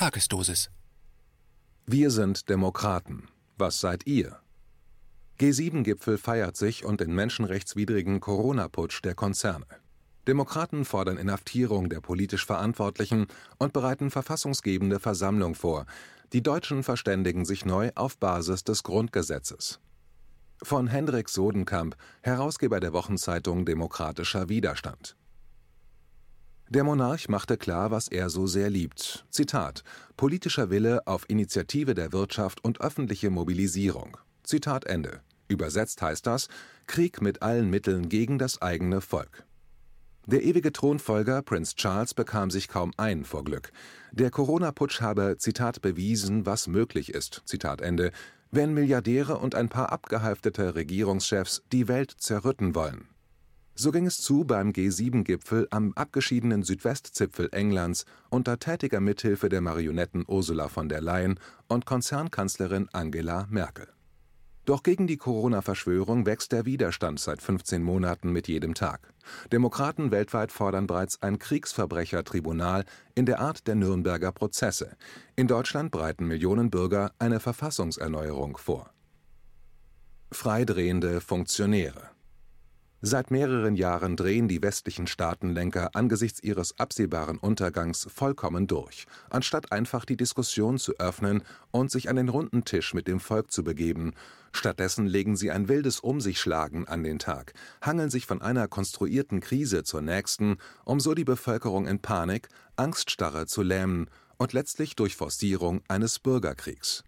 Tagesdosis. Wir sind Demokraten. Was seid ihr? G7-Gipfel feiert sich und den menschenrechtswidrigen Corona-Putsch der Konzerne. Demokraten fordern Inhaftierung der politisch Verantwortlichen und bereiten verfassungsgebende Versammlung vor. Die Deutschen verständigen sich neu auf Basis des Grundgesetzes. Von Hendrik Sodenkamp, Herausgeber der Wochenzeitung Demokratischer Widerstand. Der Monarch machte klar, was er so sehr liebt. Zitat: Politischer Wille auf Initiative der Wirtschaft und öffentliche Mobilisierung. Zitat Ende. Übersetzt heißt das: Krieg mit allen Mitteln gegen das eigene Volk. Der ewige Thronfolger Prinz Charles bekam sich kaum ein vor Glück. Der Corona-Putsch habe, Zitat, bewiesen, was möglich ist, Zitat Ende, wenn Milliardäre und ein paar abgehalftete Regierungschefs die Welt zerrütten wollen. So ging es zu beim G7-Gipfel am abgeschiedenen Südwestzipfel Englands unter tätiger Mithilfe der Marionetten Ursula von der Leyen und Konzernkanzlerin Angela Merkel. Doch gegen die Corona-Verschwörung wächst der Widerstand seit 15 Monaten mit jedem Tag. Demokraten weltweit fordern bereits ein Kriegsverbrechertribunal in der Art der Nürnberger Prozesse. In Deutschland breiten Millionen Bürger eine Verfassungserneuerung vor. Freidrehende Funktionäre Seit mehreren Jahren drehen die westlichen Staatenlenker angesichts ihres absehbaren Untergangs vollkommen durch. Anstatt einfach die Diskussion zu öffnen und sich an den runden Tisch mit dem Volk zu begeben, stattdessen legen sie ein wildes Umsichschlagen an den Tag, hangeln sich von einer konstruierten Krise zur nächsten, um so die Bevölkerung in Panik, Angststarre zu lähmen und letztlich durch Forcierung eines Bürgerkriegs.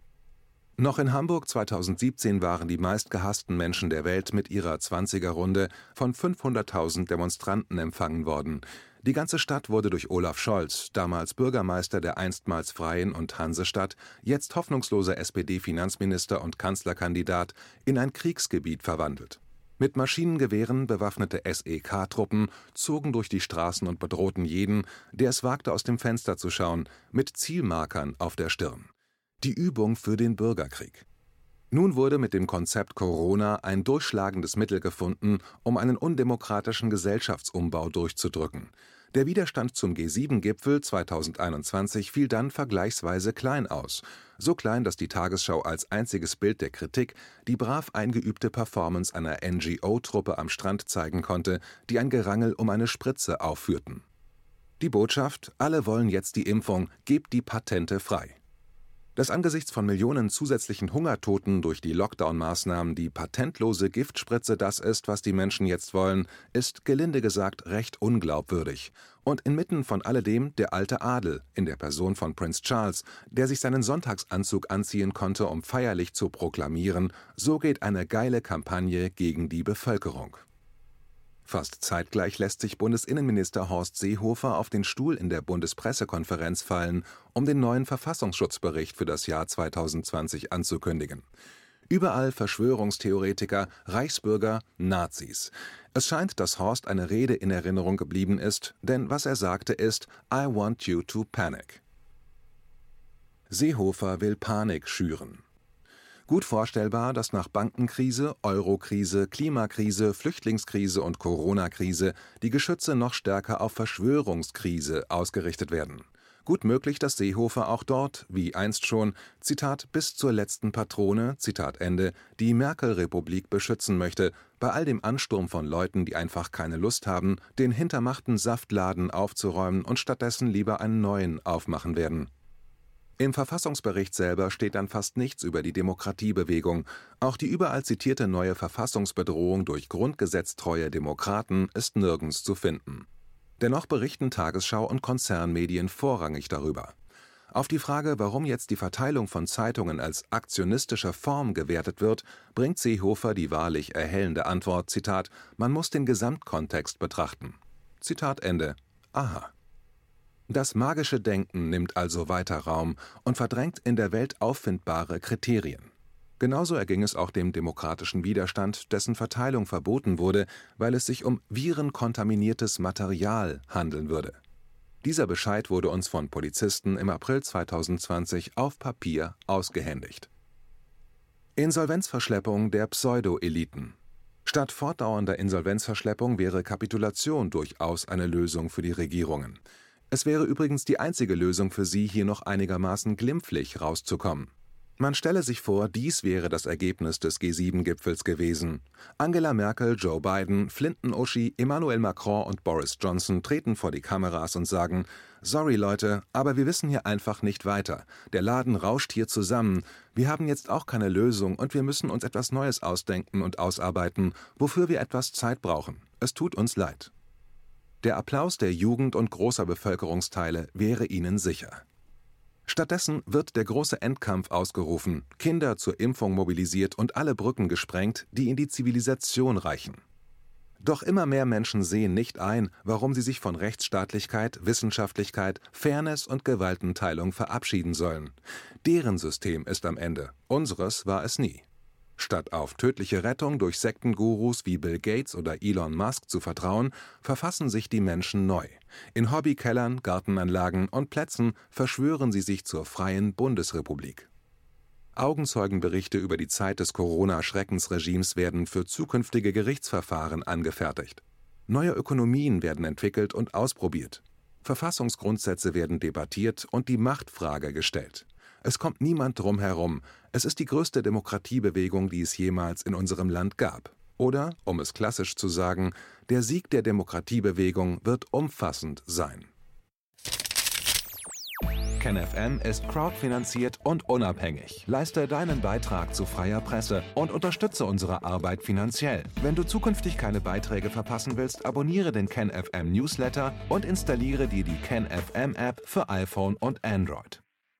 Noch in Hamburg 2017 waren die meistgehassten Menschen der Welt mit ihrer 20er-Runde von 500.000 Demonstranten empfangen worden. Die ganze Stadt wurde durch Olaf Scholz, damals Bürgermeister der einstmals Freien und Hansestadt, jetzt hoffnungsloser SPD-Finanzminister und Kanzlerkandidat, in ein Kriegsgebiet verwandelt. Mit Maschinengewehren bewaffnete SEK-Truppen zogen durch die Straßen und bedrohten jeden, der es wagte, aus dem Fenster zu schauen, mit Zielmarkern auf der Stirn die Übung für den Bürgerkrieg. Nun wurde mit dem Konzept Corona ein durchschlagendes Mittel gefunden, um einen undemokratischen Gesellschaftsumbau durchzudrücken. Der Widerstand zum G7-Gipfel 2021 fiel dann vergleichsweise klein aus. So klein, dass die Tagesschau als einziges Bild der Kritik die brav eingeübte Performance einer NGO-Truppe am Strand zeigen konnte, die ein Gerangel um eine Spritze aufführten. Die Botschaft: Alle wollen jetzt die Impfung, gebt die Patente frei. Dass angesichts von Millionen zusätzlichen Hungertoten durch die Lockdown-Maßnahmen die patentlose Giftspritze das ist, was die Menschen jetzt wollen, ist gelinde gesagt recht unglaubwürdig. Und inmitten von alledem der alte Adel in der Person von Prince Charles, der sich seinen Sonntagsanzug anziehen konnte, um feierlich zu proklamieren, so geht eine geile Kampagne gegen die Bevölkerung. Fast zeitgleich lässt sich Bundesinnenminister Horst Seehofer auf den Stuhl in der Bundespressekonferenz fallen, um den neuen Verfassungsschutzbericht für das Jahr 2020 anzukündigen. Überall Verschwörungstheoretiker, Reichsbürger, Nazis. Es scheint, dass Horst eine Rede in Erinnerung geblieben ist, denn was er sagte ist I want you to panic. Seehofer will Panik schüren. Gut vorstellbar, dass nach Bankenkrise, Eurokrise, Klimakrise, Flüchtlingskrise und Corona-Krise die Geschütze noch stärker auf Verschwörungskrise ausgerichtet werden. Gut möglich, dass Seehofer auch dort, wie einst schon, Zitat, bis zur letzten Patrone, Zitat Ende, die Merkel-Republik beschützen möchte, bei all dem Ansturm von Leuten, die einfach keine Lust haben, den hintermachten Saftladen aufzuräumen und stattdessen lieber einen neuen aufmachen werden. Im Verfassungsbericht selber steht dann fast nichts über die Demokratiebewegung. Auch die überall zitierte neue Verfassungsbedrohung durch grundgesetztreue Demokraten ist nirgends zu finden. Dennoch berichten Tagesschau und Konzernmedien vorrangig darüber. Auf die Frage, warum jetzt die Verteilung von Zeitungen als aktionistische Form gewertet wird, bringt Seehofer die wahrlich erhellende Antwort: Zitat, man muss den Gesamtkontext betrachten. Zitat Ende. Aha. Das magische Denken nimmt also weiter Raum und verdrängt in der Welt auffindbare Kriterien. Genauso erging es auch dem demokratischen Widerstand, dessen Verteilung verboten wurde, weil es sich um virenkontaminiertes Material handeln würde. Dieser Bescheid wurde uns von Polizisten im April 2020 auf Papier ausgehändigt. Insolvenzverschleppung der Pseudo-Eliten. Statt fortdauernder Insolvenzverschleppung wäre Kapitulation durchaus eine Lösung für die Regierungen. Es wäre übrigens die einzige Lösung für Sie, hier noch einigermaßen glimpflich rauszukommen. Man stelle sich vor, dies wäre das Ergebnis des G7-Gipfels gewesen. Angela Merkel, Joe Biden, Flinton Uschi, Emmanuel Macron und Boris Johnson treten vor die Kameras und sagen: Sorry Leute, aber wir wissen hier einfach nicht weiter. Der Laden rauscht hier zusammen. Wir haben jetzt auch keine Lösung und wir müssen uns etwas Neues ausdenken und ausarbeiten, wofür wir etwas Zeit brauchen. Es tut uns leid. Der Applaus der Jugend und großer Bevölkerungsteile wäre ihnen sicher. Stattdessen wird der große Endkampf ausgerufen, Kinder zur Impfung mobilisiert und alle Brücken gesprengt, die in die Zivilisation reichen. Doch immer mehr Menschen sehen nicht ein, warum sie sich von Rechtsstaatlichkeit, Wissenschaftlichkeit, Fairness und Gewaltenteilung verabschieden sollen. Deren System ist am Ende, unseres war es nie. Statt auf tödliche Rettung durch Sektengurus wie Bill Gates oder Elon Musk zu vertrauen, verfassen sich die Menschen neu. In Hobbykellern, Gartenanlagen und Plätzen verschwören sie sich zur freien Bundesrepublik. Augenzeugenberichte über die Zeit des Corona-Schreckensregimes werden für zukünftige Gerichtsverfahren angefertigt. Neue Ökonomien werden entwickelt und ausprobiert. Verfassungsgrundsätze werden debattiert und die Machtfrage gestellt. Es kommt niemand drum herum. Es ist die größte Demokratiebewegung, die es jemals in unserem Land gab. Oder, um es klassisch zu sagen, der Sieg der Demokratiebewegung wird umfassend sein. KenFM ist crowdfinanziert und unabhängig. Leiste deinen Beitrag zu freier Presse und unterstütze unsere Arbeit finanziell. Wenn du zukünftig keine Beiträge verpassen willst, abonniere den KenFM Newsletter und installiere dir die KenFM App für iPhone und Android.